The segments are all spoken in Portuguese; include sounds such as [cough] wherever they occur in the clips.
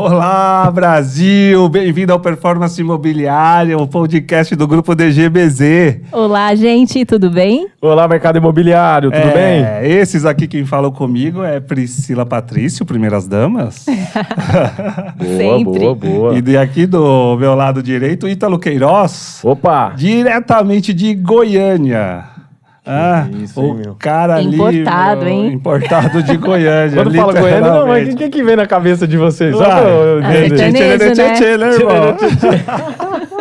Olá, Brasil! Bem-vindo ao Performance Imobiliária, o podcast do grupo DGBZ. Olá, gente, tudo bem? Olá, mercado imobiliário, tudo É, bem? Esses aqui quem falou comigo é Priscila Patrício, Primeiras Damas. [laughs] Boa, Sempre. boa, boa. e de aqui do meu lado direito, Ítalo Queiroz, Opa! diretamente de Goiânia. Ah, isso, hein, o meu? cara ali. Importado, meu, hein? Importado de Goiânia. [laughs] Quando fala Goiânia, não, mas o que, que vem na cabeça de vocês? Ah, tchê, né? tchê, né, irmão? [laughs]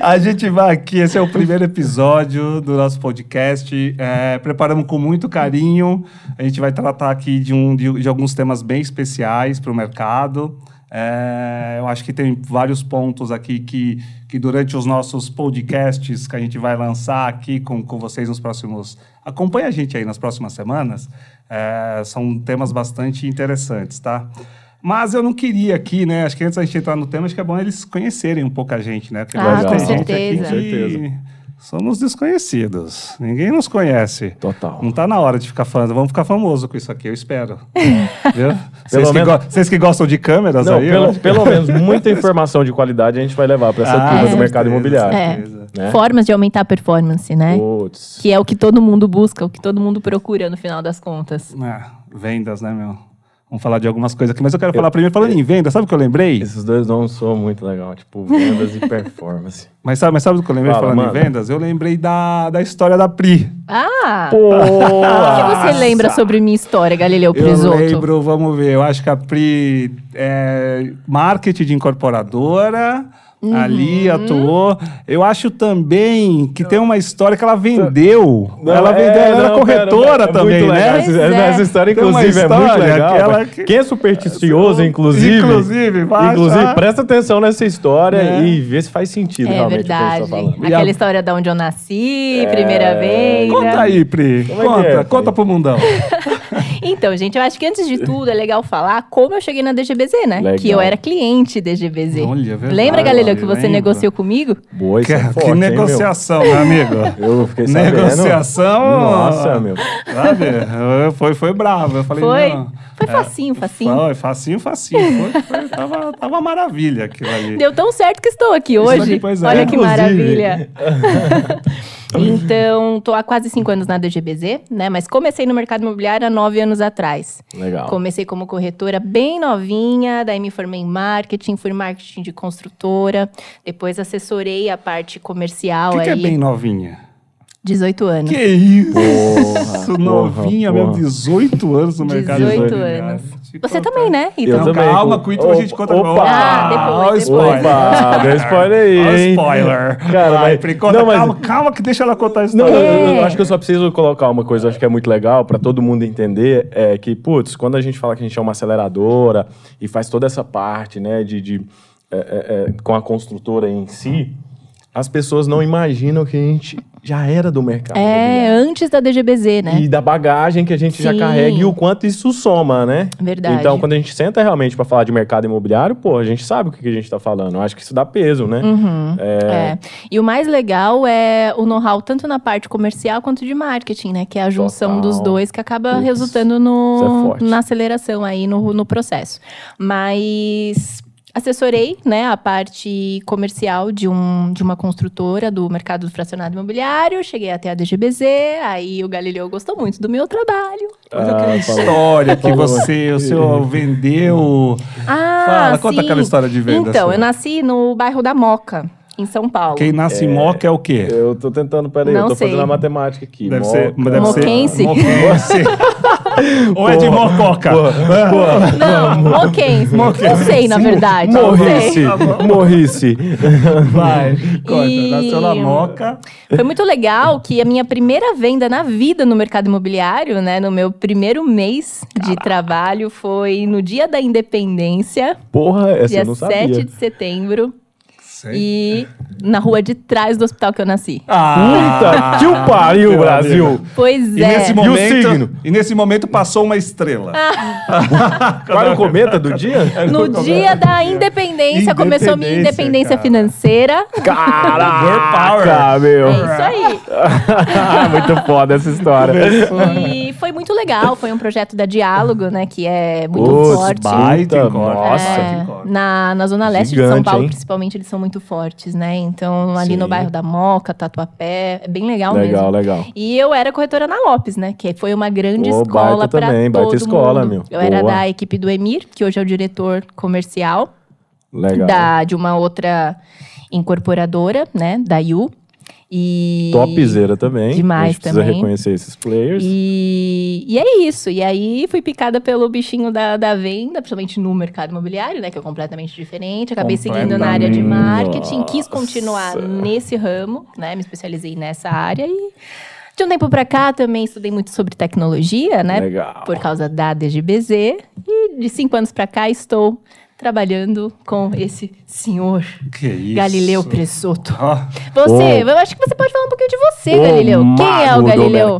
A gente vai aqui, esse é o primeiro episódio do nosso podcast. É, preparamos com muito carinho. A gente vai tratar aqui de, um, de, de alguns temas bem especiais para o mercado. É, eu acho que tem vários pontos aqui que, que durante os nossos podcasts que a gente vai lançar aqui com, com vocês nos próximos. Acompanhe a gente aí nas próximas semanas. É, são temas bastante interessantes, tá? Mas eu não queria aqui, né? Acho que antes da gente entrar no tema, acho que é bom eles conhecerem um pouco a gente, né? Porque Ah, com gente aqui certeza. que Com certeza. Somos desconhecidos. Ninguém nos conhece. Total. Não tá na hora de ficar famoso. Vamos ficar famoso com isso aqui, eu espero. [laughs] Viu? Vocês que, menos- go- vocês que gostam de câmeras Não, aí, pelo, ó. pelo menos [laughs] muita informação de qualidade a gente vai levar para essa Ah, turma do certeza, mercado imobiliário. É. Né? Formas de aumentar a performance, né? Putz. Que é o que todo mundo busca, o que todo mundo procura no final das contas. Ah, vendas, né, meu? Vamos falar de algumas coisas aqui, mas eu quero falar primeiro falando em vendas. Sabe o que eu lembrei? Esses dois nomes soam muito legal, tipo vendas e performance. [laughs] Mas sabe, mas sabe do que eu lembrei Fala, falando mano. em vendas? Eu lembrei da, da história da Pri. Ah! Pô! O que você lembra sobre minha história, Galileu Eu Presoto? lembro, vamos ver, eu acho que a Pri é marketing de incorporadora. Uhum. Ali atuou. Eu acho também que tem uma história que ela vendeu. Não, ela é, vendeu, ela era não, corretora pera, é também, né? É. essa história, inclusive, é muito história legal. que Quem é supersticioso, inclusive. Inclusive, vai Inclusive, presta atenção nessa história É. e vê se faz sentido É realmente verdade. Aquela a- história de onde eu nasci, É, primeira vez. Conta aí, Pri. Como é conta, é, conta pro mundão. [laughs] Então, gente, eu acho que antes de tudo é legal falar como eu cheguei na DGBZ, né? Legal. Que eu era cliente DGBZ. Olha, é verdade, Lembra, Galileu, que você lembro. negociou comigo? Boa, isso Que, é que forte, hein, meu? negociação, meu amigo. [laughs] Eu fiquei sabendo. Negociação. Nossa, meu. Sabe? Eu- Foi, foi bravo. Eu falei, Foi? não. Foi facinho, facinho. Foi, facinho, facinho. Foi, foi- tava, tava uma maravilha aquilo ali. Deu tão certo que estou aqui hoje. aqui, pois é. Olha que Inclusive. maravilha. [laughs] então, tô há quase cinco anos na DGBZ, né? Mas comecei no mercado imobiliário há nove anos atrás. Legal. Comecei como corretora bem novinha, daí me formei em marketing, fui marketing de construtora, depois assessorei a parte O comercial que, que é bem novinha? 18 anos. Que isso? Porra, novinha porra, mesmo, porra. 18 anos no mercado 18 imobiliário. anos. Você também, né? Eu Então, Não, também, calma, com- isso a gente conta. Opa! Ah, depois, depois. spoiler. Opa, deu spoiler aí, hein? spoiler. Cara, Vai, mas- Pri, conta, não, mas- calma, calma que deixa ela contar a Não, história. eu, eu É. acho que eu só preciso colocar uma coisa, acho que é muito legal para todo mundo entender, é que, putz, quando a gente fala que a gente é uma aceleradora e faz toda essa parte, né, de, de, é, é, é, com a construtora em si, as pessoas não imaginam que a gente já era do mercado. é, antes da DGBZ, né? E da bagagem que a gente já Sim. carrega e o quanto isso soma, né? Verdade. Então, quando a gente senta realmente para falar de mercado imobiliário, pô, a gente sabe o que, que a gente tá falando. Eu acho que isso dá peso, né? Uhum. É, É. E o mais legal é o know-how tanto na parte comercial quanto de marketing, né? Que é a junção Total. dos dois que acaba Putz, resultando é no, forte. na aceleração aí no, no processo. Mas assessorei, né, a parte comercial de, um, de uma construtora do mercado do fracionado imobiliário, cheguei até a DGBZ, aí o Galileu gostou muito do meu trabalho. Olha aquela Ah, fala. história que você, o senhor [laughs] vendeu. Ah, Fala, conta sim. aquela história de venda Então, sua. eu nasci no bairro da Moca, em São Paulo. Quem nasce moca é o quê? Eu tô tentando, peraí, Não eu tô sei. fazendo a matemática aqui. Deve Moca. ser. Deve Moquense? Ser, moquense. [laughs] Ou é de Porra, mococa? Não, Moquense. Não sei, na verdade. Sei. morrice. Vai, conta. E- Nasceu na moca. Foi muito legal que a minha primeira venda na vida no mercado imobiliário, né, no meu primeiro mês de trabalho, foi no dia da independência, Porra, essa dia eu não 7 sabia. de setembro. Sei. E na rua de trás do hospital que eu nasci. Ah, Puta que o pariu, meu Brasil! amigo. Pois E é. nesse, E o momento, signo? e nesse momento passou uma estrela. [laughs] Qual é o cometa do dia? No dia da independência, começou minha Independência, independência cara. financeira. Caraca, meu! É isso aí. [laughs] Muito foda essa história. E foi muito legal, foi um projeto da Diálogo, né? Que é muito Putz, forte. baita nossa. É, corte. na, na Zona Leste de São Gigante, Paulo, hein? principalmente, eles são muito fortes, né? Então, ali no Sim. bairro da Moca, Tatuapé, é bem legal, Legal, mesmo. legal. E eu era corretora na Lopes, né? Que foi uma grande escola para todo baita escola, mundo. meu. Eu era Boa. da equipe do Emir, que hoje é o diretor comercial Legal. da, de uma outra incorporadora, né? Da Yu. E... Topzera também. Demais A gente precisa também. reconhecer esses players. E, e é isso. E aí fui picada pelo bichinho da, da venda, principalmente no mercado imobiliário, né? Que é completamente diferente. Acabei seguindo na área de marketing, quis continuar Nossa. nesse ramo, né? Me especializei nessa área e de um tempo pra cá também estudei muito sobre tecnologia, né? Legal. Por causa da DGBZ. E de cinco anos pra cá estou trabalhando com esse senhor Que isso. Galileu Pressoto. Ó, Você, Ô. eu acho que você pode falar um pouquinho de você, O Galileu. Quem é o Galileu?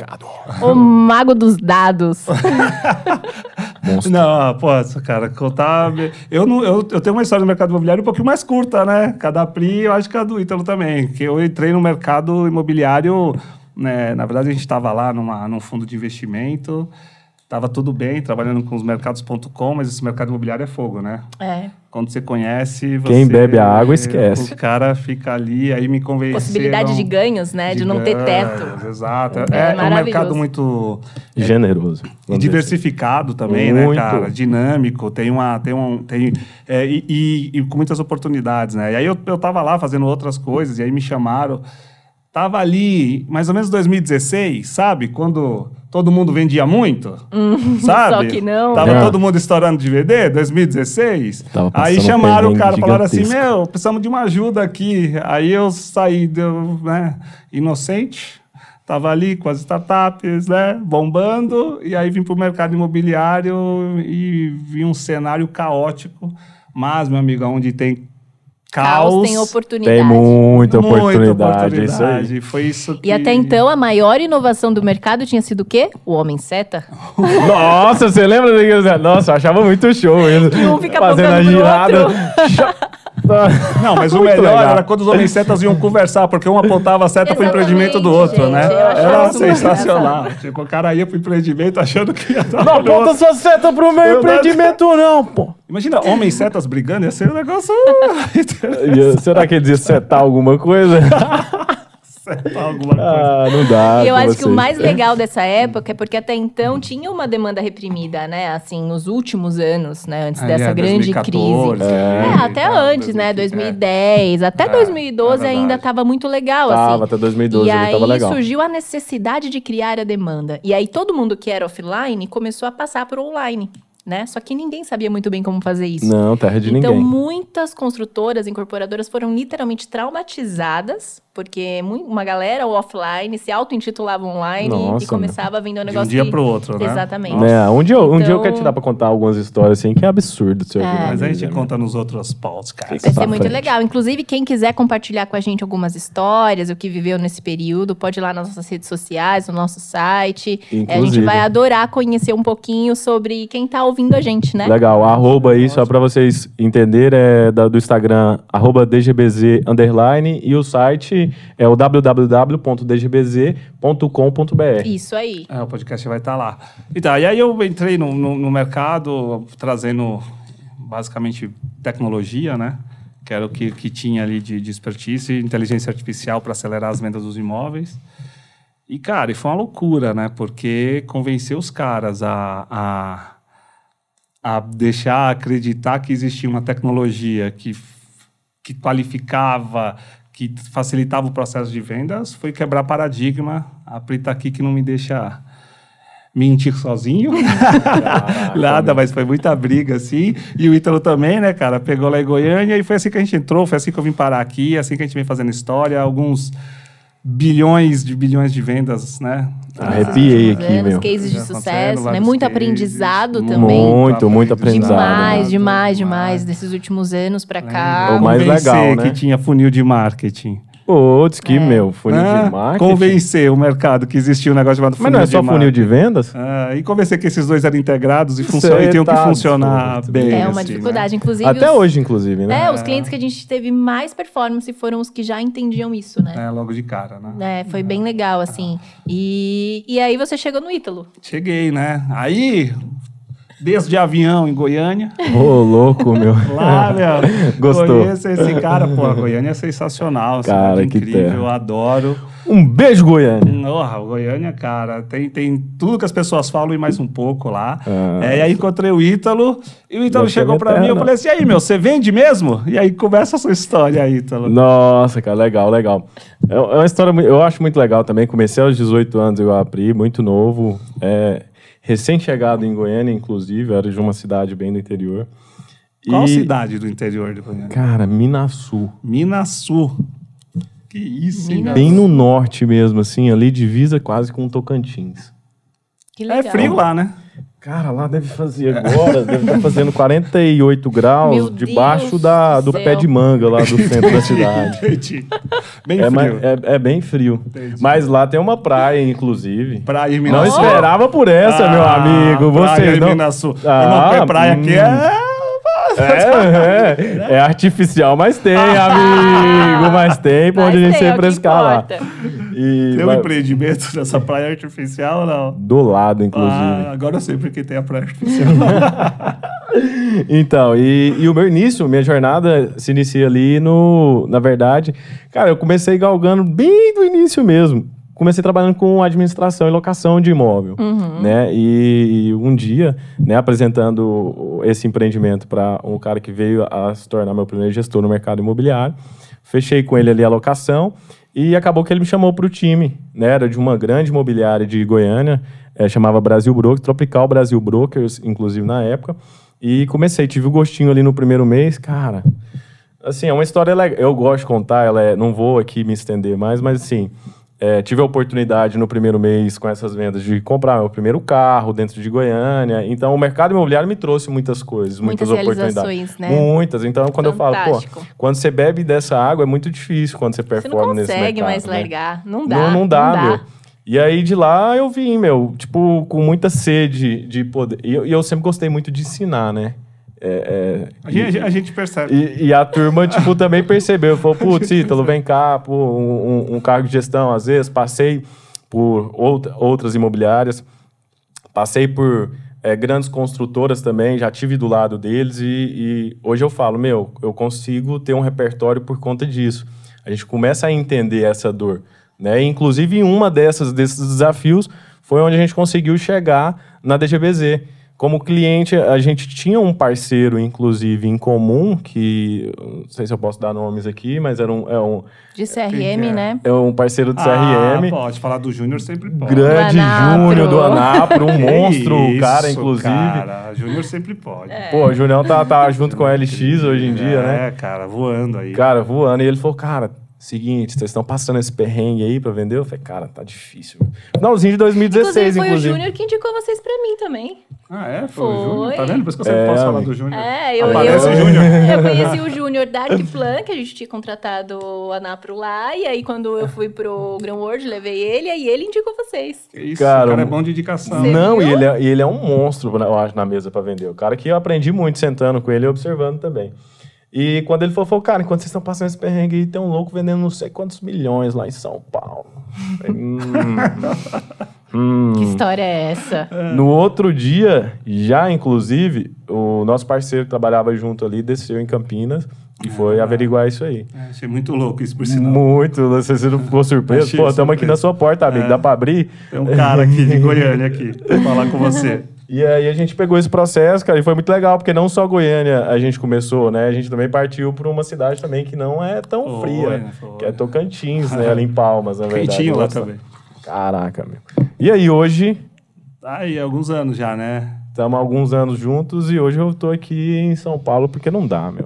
O mago dos dados. [laughs] Não, pô, essa cara, contar. Eu, não, eu, eu tenho uma história no mercado imobiliário um pouquinho mais curta, né? Cada Pri, eu acho que a do Ítalo também. Que eu entrei no mercado imobiliário, né? Na verdade, a gente estava lá numa, num fundo de investimento, estava tudo bem, trabalhando com os mercados.com, mas esse mercado imobiliário é fogo, né? É. Quando você conhece. Quem você- bebe a água, esquece. O cara fica ali, aí me convenceu. Possibilidade de ganhos, né? De, não ter teto. Exato. É É, é um mercado muito. Generoso. E dizer diversificado também, Muito. né, cara? Dinâmico, tem uma. Tem um, tem, é, e, e- e com muitas oportunidades, né? E aí eu, eu tava lá fazendo outras coisas, e aí me chamaram. Tava ali, mais ou menos 2016, sabe? Quando todo mundo vendia muito, [laughs] sabe? Uhum. só que não. Tava É. todo mundo estourando DVD, 2016. Tava passando aí chamaram o cara, falaram assim, gigantesco. meu, precisamos de uma ajuda aqui. Aí eu saí, deu, né, inocente. Tava ali com as startups, né, bombando, e aí vim para o mercado imobiliário e vi um cenário caótico. Mas, meu amigo, onde tem caos, Caos tem oportunidade. Tem muita, muita oportunidade, é isso aí. oportunidade. Foi isso que... E até então, a maior inovação do mercado tinha sido o quê? O homem seta. [laughs] Nossa, você lembra. Nossa, eu achava muito show isso. Um fica Fazendo a girada. [laughs] Não, mas o melhor legal. era quando os homens setas iam conversar, porque um apontava a seta pro Exatamente, empreendimento do outro, gente, né? Era sensacional. Tipo, o cara ia pro empreendimento achando que ia dar Não no aponta sua seta pro meu Verdade. empreendimento, não, pô. Imagina, homens setas brigando, ia ser um negócio... [laughs] [laughs] Será que eles iam setar alguma coisa? Alguma coisa. Ah, não dá. E eu acho que o vocês. mais legal dessa época é porque até então tinha uma demanda reprimida, né? Assim, nos últimos anos, né? Antes Aí, dessa é, grande 2014, crise. é. É, até Tá, antes, né? 2010, até É, 2012 é ainda verdade. tava muito legal, Tava, assim. até 2012 e aí tava legal. surgiu a necessidade de criar a demanda. E aí todo mundo que era offline começou a passar para online, né? Só que ninguém sabia muito bem como fazer isso. Não, terra de então, ninguém. muitas construtoras, incorporadoras foram literalmente traumatizadas, porque uma galera offline se auto-intitulava online Nossa, e começava a vender um De um negócio dia que- pro outro, né? Exatamente. Né, um, dia, eu- um dia eu Então- quero te dar pra contar algumas histórias assim, que é absurdo. Seu É. Mas a gente né? conta nos outros podcasts. Vai pra ser muito frente. legal. Inclusive, quem quiser compartilhar com a gente algumas histórias, o que viveu nesse período, pode ir lá nas nossas redes sociais, no nosso site. É, a gente vai adorar conhecer um pouquinho sobre quem tá ouvindo a gente, né? Legal, arroba aí, só pra vocês entenderem, é do Instagram, arroba DGBZ underline, e o site é o www.dgbz.com.br. Isso aí. É, o podcast vai estar lá. Então, e aí eu entrei no, no, no mercado trazendo basicamente tecnologia, né? Que era o que, que tinha ali de, de expertise, inteligência artificial para acelerar as vendas dos imóveis. E, cara, e foi uma loucura, né? Porque convencer os caras a, a, a deixar acreditar que existia uma tecnologia que, que qualificava, que facilitava o processo de vendas, foi quebrar paradigma. A Pri tá aqui que não me deixa mentir sozinho. [laughs] Nada, mas foi muita briga, assim. E o Ítalo também, né, cara? Pegou lá em Goiânia e foi assim que a gente entrou, foi assim que eu vim parar aqui, assim que a gente vem fazendo história. Alguns bilhões de bilhões de vendas, né? Arrepiei Nesses aqui, anos, meu. Cases de sucesso, né? Muito cases. aprendizado também. Muito, muito aprendizado. Demais, demais, Demais. Desses últimos anos pra O cá. mais Convencer legal, né? que tinha funil de marketing. Putz, que, É. meu, funil Ah, de marketing. Convencer o mercado que existia um negócio chamado funil Mas não é de só funil de marketing. vendas? Ah, e convencer que esses dois eram integrados e, Cê funcion... e tinham que funcionar bem. É uma assim, dificuldade, né? inclusive. Até os- hoje, inclusive, né? É, os clientes que a gente teve mais performance foram os que já entendiam isso, né? É, logo de cara, né? É, foi bem legal, assim. E, e aí você chegou no Ítalo. Cheguei, né? Aí, desde de avião em Goiânia. Ô, louco, meu. Lá, meu. [laughs] Gostou. Conheço esse cara, pô. A Goiânia é sensacional. Cara, cidade que incrível, terra. eu adoro. Um beijo, Goiânia. O Goiânia, cara, tem, tem tudo que as pessoas falam e mais um pouco lá. Ah. É, e aí encontrei o Ítalo, e o Ítalo ser chegou pra minha mim e eu falei assim, e aí, meu, você vende mesmo? E aí começa a sua história aí, Ítalo. Nossa, cara, legal, legal. É é uma história, eu acho muito legal também. Comecei aos 18 anos, eu abri, muito novo. É, Recém-chegado em Goiânia, inclusive, era de uma cidade bem do interior. Qual E, cidade do interior de Goiânia? Cara, Minasul. Minasul. Que isso, hein? Bem no norte mesmo, assim, ali divisa quase com Tocantins. Que É legal. frio lá, né? Cara, lá deve fazer agora, deve estar fazendo 48 graus Meu debaixo Deus da, do do pé céu. de manga lá do centro da cidade. Entendi. Bem É, frio. mas- é- é bem frio. Entendi. Mas lá tem uma praia, inclusive. Praia em Não Minasul. esperava por essa, meu Ah, amigo. Praia Você não. Minasul. Ah, Irmão, praia aqui hum. é... É, [laughs] é, é artificial, mas tem, [laughs] amigo. Mas tem pra Mas onde a gente é o E Tem um vai- empreendimento [laughs] dessa praia artificial ou não? do lado, inclusive. Ah, agora eu sei porque tem a praia artificial. [laughs] Então, e, e o meu início, minha jornada se inicia ali no. Na verdade, cara, eu comecei galgando bem do início mesmo. Comecei trabalhando com administração e locação de imóvel, né? E, um dia, né, apresentando esse empreendimento para um cara que veio a se tornar meu primeiro gestor no mercado imobiliário, fechei com ele ali a locação e acabou que ele me chamou para o time, né? Era de uma grande imobiliária de Goiânia, eh, chamava Brasil Broker, Tropical Brasil Brokers, inclusive na época. E comecei, tive o gostinho ali no primeiro mês, cara. Assim, é uma história legal. Eu gosto de contar, ela é, não vou aqui me estender mais, mas assim, é, tive a oportunidade no primeiro mês com essas vendas de comprar meu primeiro carro dentro de Goiânia. Então, o mercado imobiliário me trouxe muitas coisas, Muitas muitas, oportunidades. né? Muitas. Então, quando eu falo, Fantástico. pô, quando você bebe dessa água é muito difícil quando você Você performa não nesse consegue mercado. mais né? largar. Não dá. Não, não dá, meu. E aí de lá eu vim, meu, tipo, com muita sede de poder. E eu, e eu sempre gostei muito de ensinar, né? É, é, A gente, a gente percebe. e, e a turma, tipo, também percebeu. Falou, putz, Ítalo, vem cá, pô, um, um- cargo de gestão. Às vezes passei por outra- outras imobiliárias, passei por é, grandes construtoras também, já tive do lado deles e, e hoje eu falo, meu, eu consigo ter um repertório por conta disso. A gente começa a entender essa dor, né? E, inclusive, em uma dessas desses desafios foi onde a gente conseguiu chegar na DGBZ. Como cliente, a gente tinha um parceiro, inclusive, em comum, que não sei se eu posso dar nomes aqui, mas era um, é um, De CRM, é? né? é um parceiro do Ah, CRM. pode falar do Júnior sempre pode. Grande. Júnior do Anapro, um [laughs] monstro, isso, cara, inclusive. Cara, Júnior sempre pode. Pô, o Julião tá, tá junto com a LX hoje em dia, né? É, cara, voando aí. Cara, voando. E ele falou, cara, seguinte, vocês estão passando esse perrengue aí pra vender? Eu falei, cara, tá difícil. Finalzinho de 2016, Inclusive, foi inclusive. o Júnior que indicou vocês pra mim também. Ah, é? Foi, o Foi. Júnior? Tá vendo? Por isso que eu sempre É, posso falar do Júnior. É, eu, Aparece eu, o Júnior. [laughs] eu conheci o Júnior da Arquiplan, que a gente tinha contratado o Anapro lá. E aí, quando eu fui pro Grand World, levei ele, aí ele indicou vocês. Que isso, Cara, o cara é bom de indicação. Não, e ele, é, e ele é um monstro, eu acho, na mesa pra vender. O cara que eu aprendi muito sentando com ele e observando também. E quando ele falou, falou, cara, enquanto vocês estão passando esse perrengue aí, tem um louco vendendo não sei quantos milhões lá em São Paulo. Hum, [laughs] hum. Que história é essa? No outro dia, já inclusive, o nosso parceiro que trabalhava junto ali desceu em Campinas e foi averiguar isso aí. É, achei muito louco isso, por sinal. Muito, você você não ficou surpreso? Achei Pô, estamos aqui na sua porta, amigo, É. dá pra abrir? Tem um cara aqui de Goiânia [laughs] aqui pra falar com você. E aí a gente pegou esse processo, cara, e foi muito legal, porque não só Goiânia a gente começou, né? A gente também partiu para uma cidade também que não é tão Foi, fria, né? Que é Tocantins, né? Ali em Palmas, na verdade. Quentinho lá também. Caraca, meu. E aí hoje, Tá aí, alguns anos já, né? estamos alguns anos juntos e hoje eu tô aqui em São Paulo porque não dá, meu.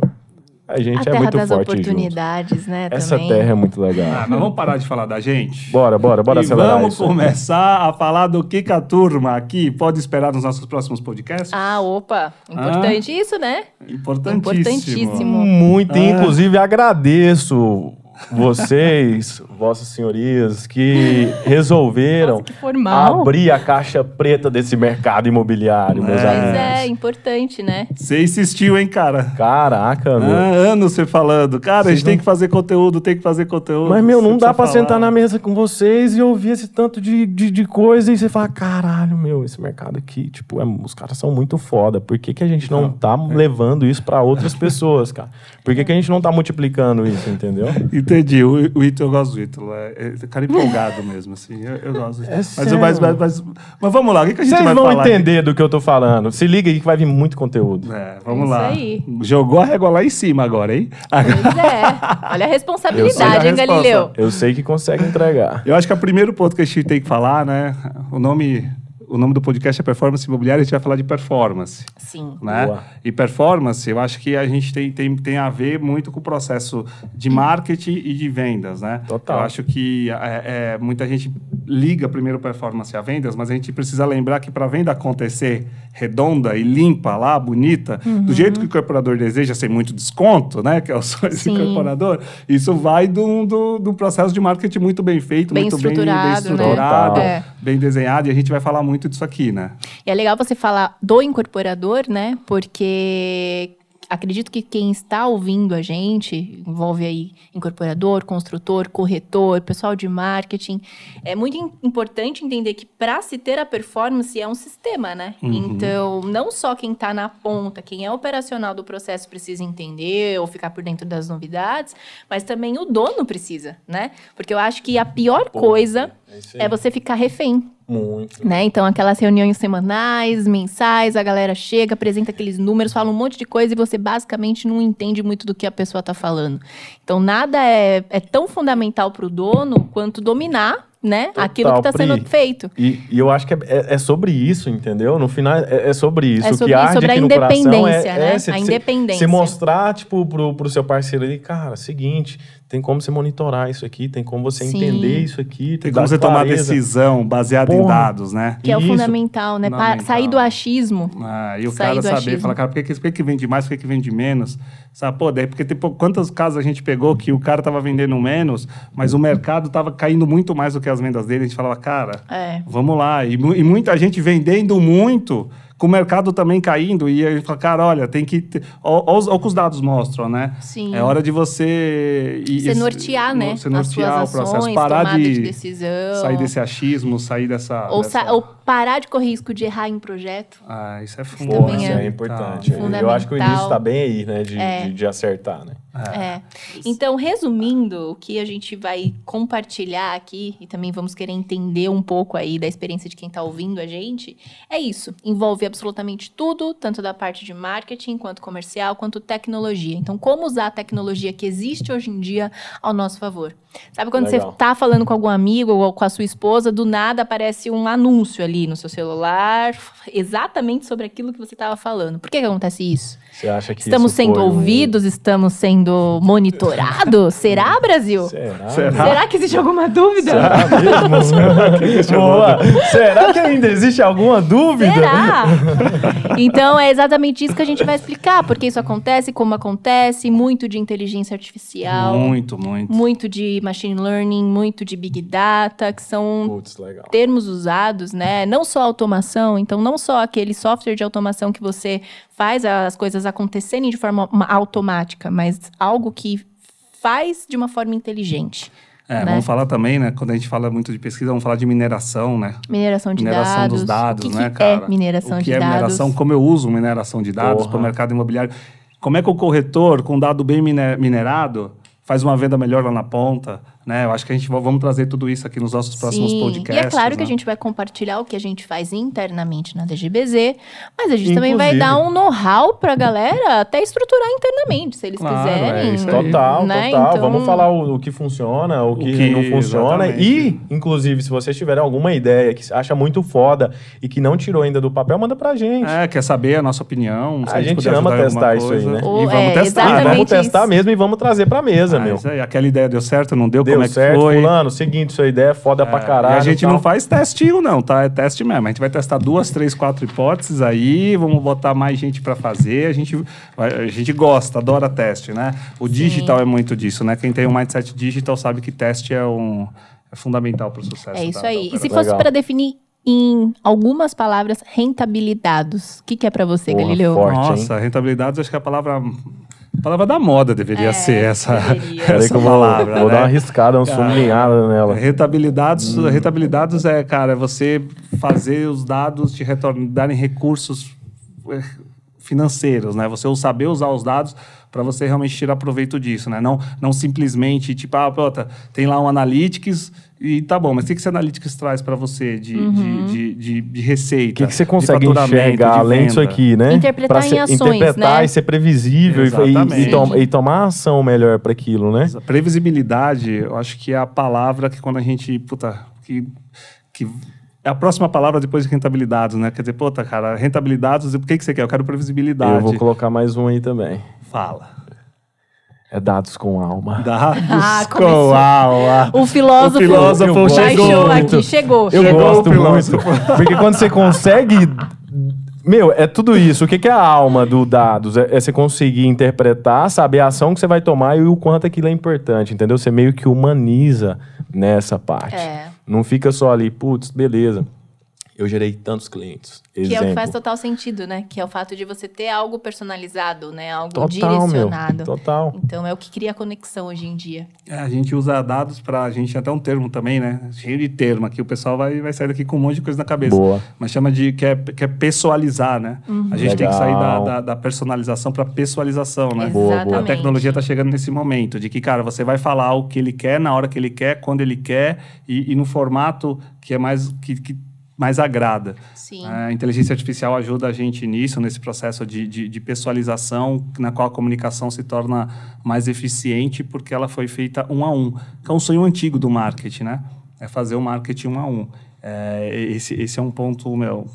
A gente a é terra muito das forte junto. oportunidades, né? Essa também. terra é muito legal. Ah, mas vamos parar de falar da gente? Bora, bora, bora e acelerar vamos isso. começar a falar do que, que a turma aqui pode esperar nos nossos próximos podcasts? Ah, opa. Importante isso, né? Importantíssimo. importantíssimo. Muito, Ah. inclusive agradeço vocês, vossas senhorias, que [laughs] resolveram Nossa, que abrir a caixa preta desse mercado imobiliário, meus É. Mas amigos. é importante, né? Você insistiu, hein, cara? Caraca, meu. Ah, anos você falando. Cara, a Vocês gente tem não- que fazer conteúdo, tem que fazer conteúdo. Mas, meu, não dá pra falar. sentar na mesa com vocês e ouvir esse tanto de, de, de coisa e você fala, caralho, meu, esse mercado aqui, tipo, é- os caras são muito foda. Por que, que a gente não tá levando isso pra outras pessoas, cara? Por que, que a gente não tá multiplicando isso, entendeu? Entendi. O, o Ítalo, eu gosto do Ítalo. É, é cara empolgado [laughs] mesmo, assim. Eu, eu gosto. É mas, sério. mas, mas, mas, mas vamos lá, o que, que a gente Vocês vai vão falar? entender do que eu tô falando. Se liga aí que vai vir muito conteúdo. É, vamos Isso lá. aí. Jogou a régua lá em cima agora, hein? Pois é. [laughs] Olha a Eu responsabilidade, hein. Galileu? Eu sei que consegue entregar. Eu acho que é o primeiro ponto que a gente tem que falar, né? O nome, o nome do podcast é Performance Imobiliária, a gente vai falar de performance. Sim. né? Boa. E performance, eu acho que a gente tem, tem, tem a ver muito com o processo de marketing e de vendas, né? Total. Eu acho que é, é, muita gente liga primeiro performance a vendas, mas a gente precisa lembrar que para a venda acontecer redonda e limpa lá, bonita, do jeito que o incorporador deseja, sem muito desconto, né? Que é o [laughs] sonho do incorporador, isso vai do, do, do processo de marketing muito bem feito, Bem muito bem, bem estruturado, né? É. bem desenhado, e a gente vai falar muito disso aqui, né? E é legal você falar do incorporador, né? Porque acredito que quem está ouvindo a gente, envolve aí incorporador, construtor, corretor, pessoal de marketing, é muito im- importante entender que para se ter a performance é um sistema, né? Uhum. Então, não só quem está na ponta, quem é operacional do processo precisa entender ou ficar por dentro das novidades, mas também o dono precisa, né? Porque eu acho que a pior coisa é é você ficar refém Muito. né? Então, aquelas reuniões semanais, mensais, a galera chega, apresenta aqueles números, fala um monte de coisa e você basicamente não entende muito do que a pessoa está falando. Então, nada é, é tão fundamental para o dono quanto dominar, né? Total, aquilo que está sendo feito. E, e eu acho que é, é- é sobre isso, entendeu? No final, é, é sobre isso. É o sobre que isso, arde sobre a aqui no coração independência, é, né? é se, A independência. Se mostrar, tipo, pro, pro seu parceiro ali, cara, seguinte, tem como você monitorar isso aqui, tem como você Sim. entender isso aqui. Tem como você tomar decisão baseada em Porra. dados, né? Que é o Isso. fundamental, né? Fundamental. sair do achismo. Ah, e o Sair cara saber, achismo. falar, cara, por que, que, por que vende mais, por que, que vende menos? Sabe, pô, daí, porque tem, pô, quantos casos a gente pegou que o cara tava vendendo menos, mas o mercado tava caindo muito mais do que as vendas dele, a gente falava, cara, É. vamos lá. E, e muita gente vendendo muito, com o mercado também caindo, e aí fala, cara, olha, tem que. Olha o que os dados mostram, né? Sim. É hora de você. ir- Você nortear, né? Você nortear o processo, parar de, de. decisão. Sair desse achismo, sair dessa. Ou, dessa- sa- ou parar de correr risco de errar em projeto. Ah, isso é fundamental. também isso é é importante. fundamental. Eu acho que o início tá bem aí, né? De, É. de, de acertar, né? É. Então, resumindo, o que a gente vai compartilhar aqui, e também vamos querer entender um pouco aí da experiência de quem está ouvindo a gente, é isso. Envolve absolutamente tudo, tanto da parte de marketing, quanto comercial, quanto tecnologia. Então, como usar a tecnologia que existe hoje em dia ao nosso favor. Sabe quando Legal. você tá falando com algum amigo ou com a sua esposa, do nada aparece um anúncio ali no seu celular, exatamente sobre aquilo que você estava falando. Por que, que acontece isso? Você acha que Estamos isso sendo foi um- ouvidos? Estamos sendo monitorados? Será, Brasil? Será? Será? Será que existe alguma dúvida? Será mesmo? [laughs] Boa. Será que ainda existe alguma dúvida? Será? Então é exatamente isso que a gente vai explicar, porque isso acontece, como acontece, muito de inteligência artificial, Muito, muito. muito de machine learning, muito de big data, que são legal. termos usados, né? Não só automação, então não só aquele software de automação que você faz as coisas acontecerem de forma ma- automática, mas algo que faz de uma forma inteligente. É, né? vamos falar também, né? Quando a gente fala muito de pesquisa, vamos falar de mineração, né? Mineração de mineração dados. dos dados, o que né, que cara? É mineração o que de é dados. mineração, como eu uso mineração de dados para o mercado imobiliário. Como é que o corretor, com dado bem mine- minerado, faz uma venda melhor lá na ponta? Né? Eu acho que a gente va- vamos trazer tudo isso aqui nos nossos próximos Sim, podcasts. E é claro que né? a gente vai compartilhar o que a gente faz internamente na DGBZ, mas a gente também vai Inclusive. dar um know-how pra galera até estruturar internamente, se eles Claro, quiserem. é. Total, né? total. Então- Vamos falar o, o que funciona, o que, que- não funciona. exatamente. E, inclusive, se vocês tiverem alguma ideia que acha muito foda e que não tirou ainda do papel, manda pra gente. É, quer saber a nossa opinião? se A gente puder ama testar isso aí, né? Ou- E vamos é, testar. E exatamente vamos testar isso. mesmo e vamos trazer pra mesa, Ah, meu. isso aí, aquela ideia deu certo, não deu? Deu como é que certo, foi? fulano, seguinte, sua ideia é foda pra É, caralho. E a gente tal. não faz testinho, não, tá? É teste mesmo. A gente vai testar duas, três, quatro hipóteses aí, vamos botar mais gente para fazer. A gente, a gente gosta, adora teste, né? O digital é muito disso, né? Quem tem um mindset digital sabe que teste é, um, é fundamental para o sucesso. É isso da- da aí. E se fosse Legal. para definir em algumas palavras, rentabilidados, o que, que é pra você, Porra, Galileu? forte. Nossa, rentabilidades acho que é a palavra, a palavra da moda deveria É, ser essa, deveria. Essa palavra. vou né? dar uma arriscada, uma sublinhada nela. Rentabilidades, rentabilidades é, cara, é você fazer os dados te retornarem darem recursos eh, financeiros, né? Você saber usar os dados para você realmente tirar proveito disso, né? Não, não simplesmente, tipo, ah, pronto, tem lá um Analytics e tá bom, mas o que que esse Analytics traz para você de, de, de, de, de O receita? que, que você de consegue enxergar de além disso aqui, né? Interpretar Pra em ser- ações, Interpretar né? e ser previsível e- e, e, tom- e tomar ação melhor para aquilo, né? Previsibilidade, eu acho que é a palavra que quando a gente, puta, que, que é a próxima palavra depois de rentabilidades, né? Quer dizer, puta, cara, rentabilidades, o que, que você quer? Eu quero previsibilidade. Eu vou colocar mais um aí também. Fala. É dados com alma. Dados Ah, com começou. alma. O filósofo, O filósofo chegou. aqui, chegou. Eu Chegou gosto o muito. Porque quando você consegue. Meu, é tudo isso. O que que é a alma do dados? É, é você conseguir interpretar, saber a ação que você vai tomar e o quanto aquilo é importante, entendeu? Você meio que humaniza nessa parte. É. Não fica só ali, putz, beleza. Eu gerei tantos clientes. Que é o que Exemplo. faz total sentido, né? Que é o fato de você ter algo personalizado, né? Algo Total, direcionado. meu. Total. Então é o que cria conexão hoje em dia. É, a gente usa dados para a gente até um termo também, né? Cheio de termo aqui. O pessoal vai, vai sair daqui com um monte de coisa na cabeça. Boa. Mas chama de que é, que é pessoalizar, né? A gente tem que sair da, Legal. da, da personalização para pessoalização, né? Boa, boa. A tecnologia está chegando nesse momento de que, cara, você vai falar o que ele quer, na hora que ele quer, quando ele quer e, e no formato que é mais que, que mais agrada. Sim. A inteligência artificial ajuda a gente nisso, nesse processo de, de, de pessoalização, na qual a comunicação se torna mais eficiente, porque ela foi feita um a um. Que é um sonho antigo do marketing, né? É fazer o marketing um a um. É, esse, esse é um ponto, meu,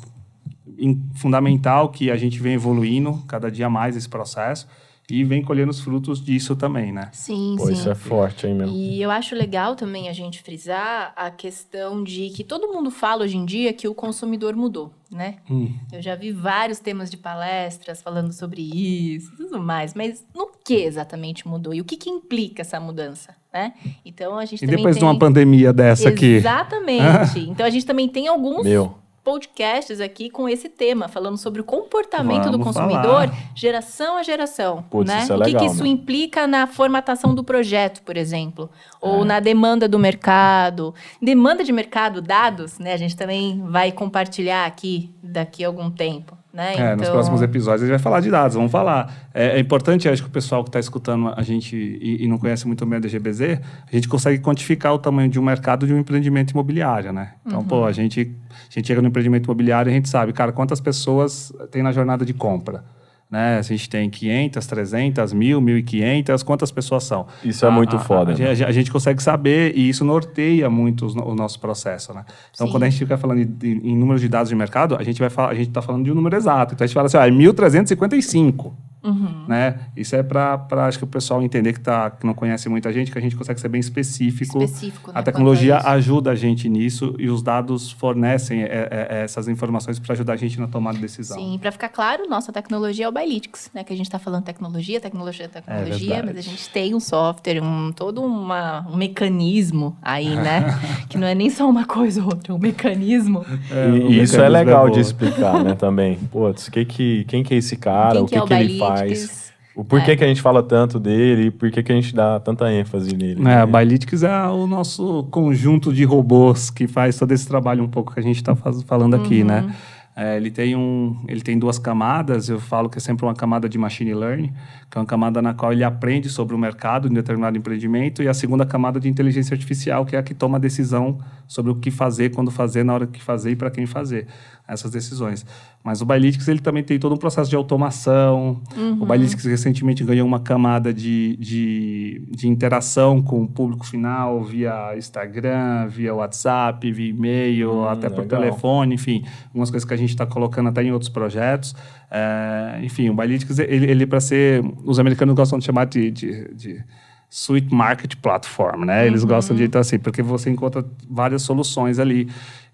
fundamental que a gente vem evoluindo cada dia mais esse processo e vem colhendo os frutos disso também, né? Sim, Pô, sim. isso é forte, hein, meu? E eu acho legal também a gente frisar a questão de que todo mundo fala hoje em dia que o consumidor mudou, né? Hum. Eu já vi vários temas de palestras falando sobre isso e tudo mais, mas no que exatamente mudou? E o que, que implica essa mudança, né? Então a gente E também depois tem... de uma pandemia dessa aqui? Exatamente. [laughs] então a gente também tem alguns Meu. Podcasts aqui com esse tema, falando sobre o comportamento do Vamos consumidor, falar. geração a geração. Putz, né? isso é o que, que isso meu. implica na formatação do projeto, por exemplo, É. ou na demanda do mercado. Demanda de mercado, dados, né? A gente também vai compartilhar aqui daqui a algum tempo. Né? É, nos próximos episódios a gente vai falar de dados, vamos falar. É, é importante, acho que o pessoal que está escutando a gente e, e não conhece muito bem a DGBZ, a gente consegue quantificar o tamanho de um mercado de um empreendimento imobiliário, né? Então, pô, a gente, a gente chega no empreendimento imobiliário e a gente sabe, cara, quantas pessoas tem na jornada de compra. Né? A gente tem 500, 300, 1.000, 1.500, quantas pessoas são? Isso é A- muito a- foda, A, né? gente- a gente consegue saber e isso norteia muito os no- o nosso processo, né? Então, Sim. quando a gente fica falando em, em números de dados de mercado, a gente vai falar, a gente está falando de um número exato. Então a gente fala assim, ó, é 1.355. Uhum. Né? Isso é para acho que o pessoal entender que, tá, que não conhece muita gente, que a gente consegue ser bem específico. Específico, né, a tecnologia isso. ajuda a gente nisso e os dados fornecem é, é, é, essas informações para ajudar a gente na tomada de decisão. Sim, para ficar claro, nossa tecnologia é o Bylytics, né? Que a gente está falando tecnologia, tecnologia, tecnologia, verdade. mas a gente tem um software, um todo uma, um mecanismo aí, né? [laughs] que não é nem só uma coisa ou outra, é um mecanismo. É, E- e isso é mecanismo legal bom. de explicar, né, também. Putz, que que, quem que é esse cara, Quem o que que, é o que ele Bylytics? Faz, o porquê É. que a gente fala tanto dele e por que a gente dá tanta ênfase nele. É, né? a Bylytics é o nosso conjunto de robôs que faz todo esse trabalho um pouco que a gente está falando aqui, Uhum. né? É, ele, tem um, ele tem duas camadas, eu falo que é sempre uma camada de machine learning, que é uma camada na qual ele aprende sobre o mercado em determinado empreendimento, e a segunda camada de inteligência artificial, que é a que toma a decisão sobre o que fazer, quando fazer, na hora que fazer e para quem fazer essas decisões. Mas o Bylytics ele também tem todo um processo de automação. Uhum. O Bylytics recentemente ganhou uma camada de, de, de, interação com o público final via Instagram, via WhatsApp, via e-mail, hum, até por legal. telefone, enfim, algumas coisas que a gente está colocando até em outros projetos. É, enfim, o Bylytics, ele, ele para ser... Os americanos gostam de chamar de, de, de Suite Market Platform, né? Eles uhum. gostam de então assim, porque você encontra várias soluções ali.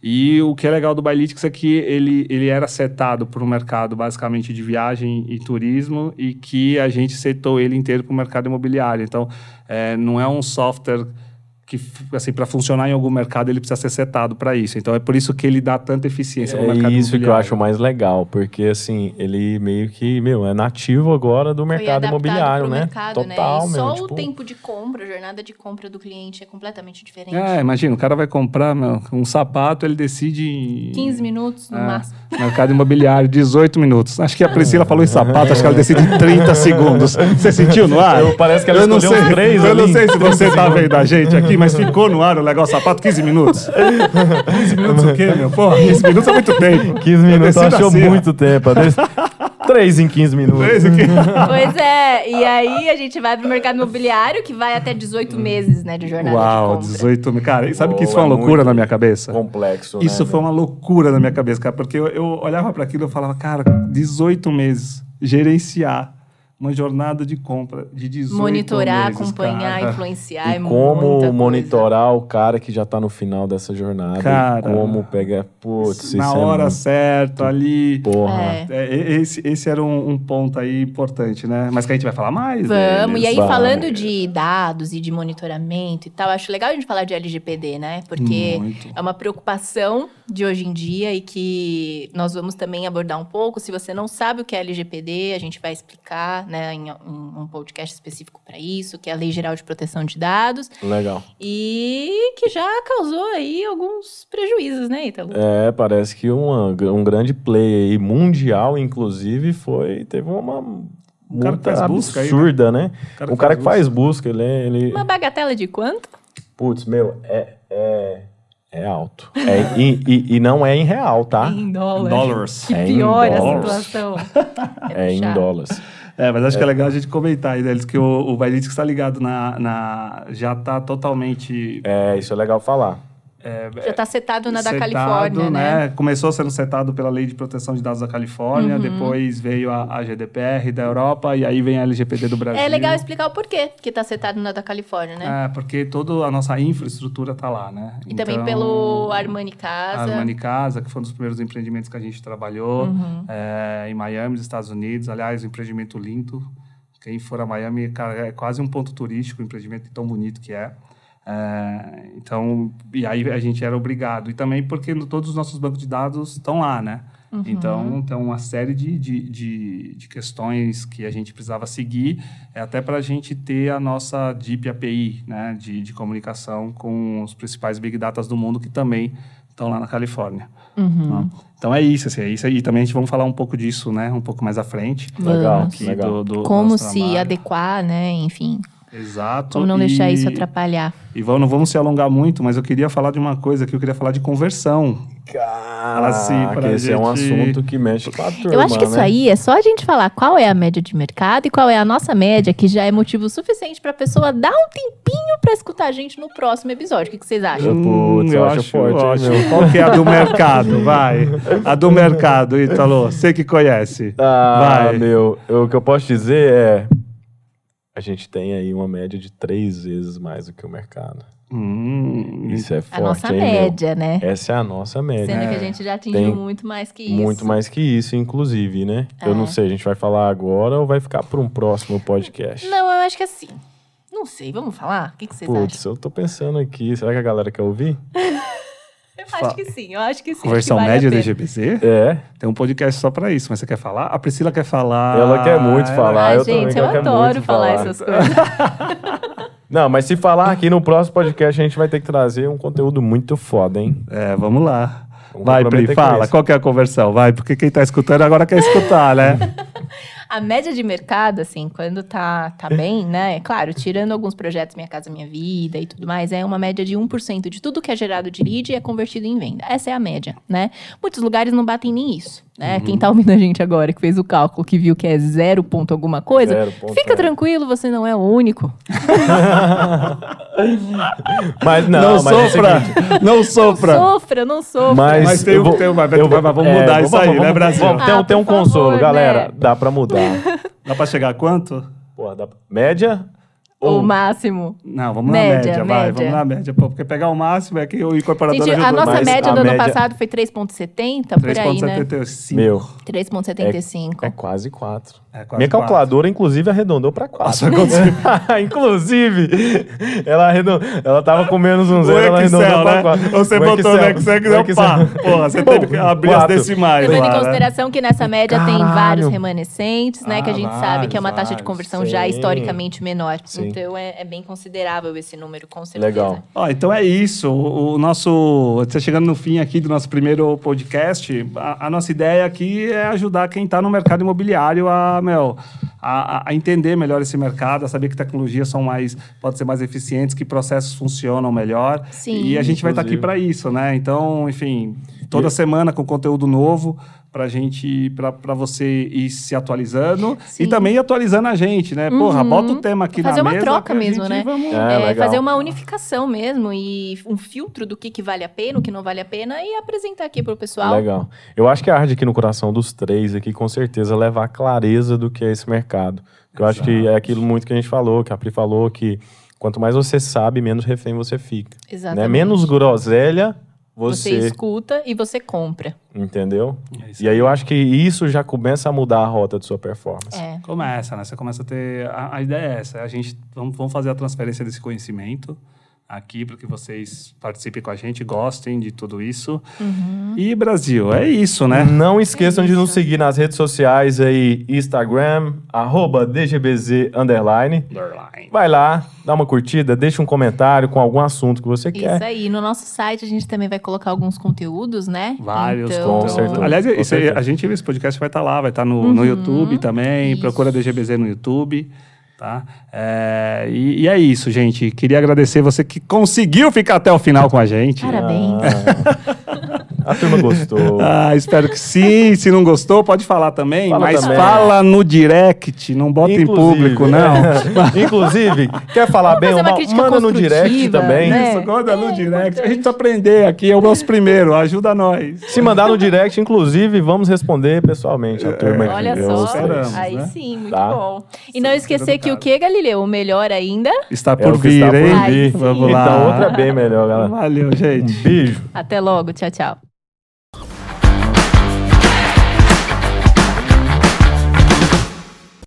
E o que é legal do Bylytics é que ele, ele era setado para o mercado basicamente de viagem e turismo e que a gente setou ele inteiro para o mercado imobiliário. Então, é, não é um software que assim para funcionar em algum mercado ele precisa ser setado para isso. Então é por isso que ele dá tanta eficiência é no mercado isso que eu acho mais legal, porque assim, ele meio que, meu, é nativo agora do mercado imobiliário, né? Mercado, Total, né? E meu, só tipo... o tempo de compra, a jornada de compra do cliente é completamente diferente. É, imagina, o cara vai comprar meu, um sapato, ele decide em 15 minutos no é, máximo. [laughs] Mercado imobiliário 18 minutos. Acho que a Priscila falou em sapato, acho que ela decide em 30 [laughs] segundos. Você sentiu no ar? Eu, parece que ela eu não sei, três Eu ali. não sei se você tá vendo a gente aqui, mas ficou no ar o legal sapato 15 minutos. 15 minutos o quê, meu? Porra, 15 minutos é muito tempo. 15 minutos achou assim, muito tempo. 3 em 15 minutos. 3 em 15... Pois é, e aí a gente vai pro mercado imobiliário, que vai até 18 meses, né, de jornada Uau, de 18 meses. Cara, sabe oh, que isso foi uma é loucura na minha cabeça? Complexo, Isso né, foi uma loucura na minha cabeça, cara, porque eu, eu olhava para aquilo e falava, cara, 18 meses, gerenciar uma jornada de compra de 18 Monitorar, meses, acompanhar, cara. influenciar. E é como monitorar coisa. o cara que já está no final dessa jornada. Cara, como pegar, putz, na hora é... certa, ali. Porra. É. É, esse, esse era um, um, ponto aí importante, né? Mas que a gente vai falar mais. Vamos. Deles. E aí, vai. falando de dados e de monitoramento e tal, acho legal a gente falar de LGPD, né? Porque Muito. é uma preocupação de hoje em dia e que nós vamos também abordar um pouco. Se você não sabe o que é LGPD, a gente vai explicar né, em, em um podcast específico para isso, que é a Lei Geral de Proteção de Dados. Legal. E que já causou aí alguns prejuízos, né, Ítalo? É, parece que uma, um grande play aí, mundial, inclusive, foi. Teve uma um cara que faz busca absurda, aí, né? né? O cara, o cara que faz busca, ele, é, ele... Uma bagatela de quanto? Putz, meu, é, é, é alto. É, e, e, e, não é em real, tá? Em dólar. dólares. Que é pior a situação. [laughs] É, é em dólares. É, mas acho é. que é legal a gente comentar deles, que o, o Vailix está ligado na, na. Já está totalmente. É, isso é legal falar. É, Já está setado na setado, da Califórnia, né? né? Começou sendo setado pela Lei de Proteção de Dados da Califórnia, uhum. depois veio a, a, GDPR da Europa e aí vem a LGPD do Brasil. É legal explicar o porquê que está setado na da Califórnia, né? É, porque toda a nossa infraestrutura está lá, né? E então, também pelo Armani Casa. Armani Casa, que foi um dos primeiros empreendimentos que a gente trabalhou uhum. é, em Miami, nos Estados Unidos. Aliás, um empreendimento lindo. Quem for a Miami, cara, é quase um ponto turístico, um empreendimento tão bonito que é. É, então, e aí a gente era obrigado. E também porque no, todos os nossos bancos de dados estão lá, né? Uhum. Então, tem uma série de, de, de, de, questões que a gente precisava seguir, é até para a gente ter a nossa Deep API né, de, de comunicação com os principais Big Datas do mundo que também estão lá na Califórnia. Uhum. Né? Então é isso, assim, é isso aí. Também a gente vamos falar um pouco disso, né? Um pouco mais à frente. Legal, legal. Do, do Como se trabalho. adequar, né? Enfim. Exato. Como não e... deixar isso atrapalhar. E vamos, não vamos se alongar muito, mas eu queria falar de uma coisa que eu queria falar de conversão. Cara, assim, esse gente... é um assunto que mexe com a turma, Eu acho que né? isso aí é só a gente falar qual é a média de mercado e qual é a nossa média, que já é motivo suficiente para a pessoa dar um tempinho para escutar a gente no próximo episódio. O que, que vocês acham? Hum, Putz, eu, eu acho, acho forte. Eu acho. Qual que é a do mercado? [laughs] Vai. A do mercado, Ítalo. Você que conhece. Ah, Vai. meu, eu, o que eu posso dizer é a gente tem aí uma média de três vezes mais do que o mercado. Hum, isso é forte. A nossa hein, média, meu? né? Essa é a nossa média. Sendo é. que a gente já atingiu tem muito mais que isso. Muito mais que isso, inclusive, né? É. Eu não sei, a gente vai falar agora ou vai ficar para um próximo podcast? Não, eu acho que assim. Não sei, vamos falar? O que, que vocês Putz, acham? eu tô pensando aqui. Será que a galera quer ouvir? [laughs] Eu acho que sim, eu acho que sim. Conversão vale média da GBC? É. Tem um podcast só pra isso, mas você quer falar? A Priscila quer falar. Ela quer muito falar. Ai, eu gente, eu adoro falar, falar essas coisas. [laughs] Não, mas se falar aqui no próximo podcast, a gente vai ter que trazer um conteúdo muito foda, hein? É, vamos lá. Vamos Vai, Pri, fala, qual que é a conversão? Vai, porque quem tá escutando agora quer escutar, né? [laughs] A média de mercado, assim, quando tá, tá bem, né? Claro, tirando alguns projetos Minha Casa Minha Vida e tudo mais, é uma média de 1% de tudo que é gerado de lead é convertido em venda. Essa é a média, né? Muitos lugares não batem nem isso, né? Quem tá ouvindo a gente agora, que fez o cálculo, que viu que é zero ponto alguma coisa, Zero ponto, fica é. tranquilo, você não é o único. [laughs] Mas não, Não, mas é sofra, seguinte, não sofra. Sofra, não sofra. Mas, Mas tem eu um- vou- tem um- mas eu vai- vamos mudar isso aí, né, Brasil? Vamos, tem, um- Ah, tem um favor, consolo, galera. né? Dá pra mudar. Dá pra chegar a quanto? Porra, dá pra... Média? O máximo. Não, vamos Média, na média, vai, média. vamos na média. Pô, porque pegar o máximo é que o incorporador Gente, a nossa mas média a do ano média- passado foi 3,70, por aí, né? 3,75. Meu, 3,75. é quase 4. É Minha quatro. calculadora, inclusive, arredondou pra 4. Nossa, aconteceu. [laughs] inclusive, ela, arredondou, ela tava com menos um O zero, ela arredondou Excel, né? 4. Você botou no Excel que deu pá. Porra, você [laughs] teve que abrir as Quatro. decimais Levando em né? consideração que nessa média tem Caralho. vários remanescentes, né? que a Ah, gente sabe que é uma vários, taxa de vários. conversão já Sim. historicamente menor. Sim. Então é, é bem considerável esse número, com certeza. Legal. Ó, então é isso. O, o nosso. Você chegando no fim aqui do nosso primeiro podcast, a, a nossa ideia aqui é ajudar quem está no mercado imobiliário a, meu, a, a- entender melhor esse mercado, a saber que tecnologias são mais. podem ser mais eficientes, que processos funcionam melhor. Sim. E a gente vai estar aqui Inclusive. para isso, né? Então, enfim, toda E- semana com conteúdo novo pra gente, pra, pra você ir se atualizando Sim. e também ir atualizando a gente, né? Porra, Uhum. bota o tema aqui Fazer na uma mesa. troca que a mesmo, né? Vamos... É, É, fazer uma unificação mesmo e um filtro do que, que vale a pena, o que não vale a pena e apresentar aqui pro pessoal. Legal. Eu acho que arde aqui no coração dos três aqui, com certeza, levar clareza do que é esse mercado. Porque eu acho que é aquilo muito que a gente falou, que a Pri falou, que quanto mais você sabe, menos refém você fica. Exatamente. Né? Menos groselha Você você, escuta e você compra. entendeu? É E aí eu acho que isso já começa a mudar a rota de sua performance. É. Começa, né? Você começa a ter. A, a ideia é essa: a gente vamos, vamos fazer a transferência desse conhecimento aqui para que vocês participem com a gente, gostem de tudo isso. E Brasil, é isso, né? Não esqueçam de nos seguir nas redes sociais aí, Instagram, arroba DGBZ underline. Underline. Vai lá, dá uma curtida, deixa um comentário com algum assunto que você quer. Isso aí. No nosso site a gente também vai colocar alguns conteúdos, né? Vários então... Certeza. Aliás, Com isso aí, a gente, esse podcast vai estar lá, vai estar no, no YouTube também. Isso. Procura DGBZ no YouTube. Tá? É, e, e é isso, gente. Queria agradecer você que conseguiu ficar até o final com a gente. Parabéns. Ah, a turma gostou. [laughs] Ah, espero que sim. Se não gostou, pode falar também. Fala mas também. fala no direct, não bota em Inclusive- público, não. [laughs] Inclusive, quer falar bem ou uma mal? Manda no direct construtiva, também. né? Isso, manda no É direct. A gente precisa aprender aqui, é o nosso primeiro. Ajuda nós. Se mandar no direct, inclusive, vamos responder pessoalmente a turma aqui. Olha só. esperamos, Aí né? sim, muito Tá. bom. E não esquecer que o que, Galileu? O melhor ainda. Está É por vir, está por hein? Ai, vir. sim. Vamos lá. Então, outra é bem melhor, galera. Valeu, gente. Um beijo. Até logo. Tchau, tchau.